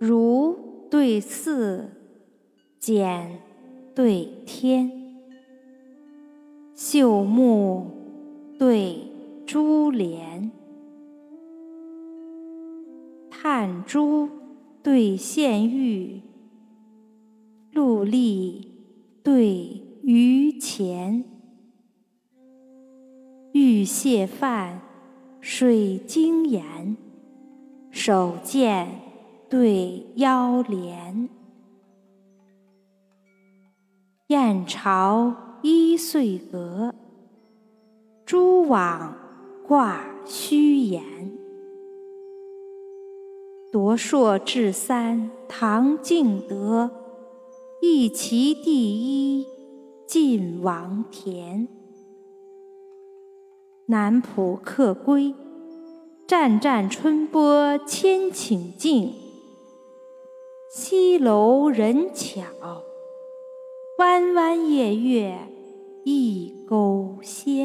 儒对寺，简对天，秀木对珠帘，探珠对献玉，陆丽对鱼钱，玉蟹饭，水晶盐，手剑对腰镰，燕巢依岁阁，蛛网挂虚檐。夺硕至三唐敬德，一齐第一晋王田。南浦客归，湛湛春波千顷净。西楼人巧，弯弯夜月一钩纤。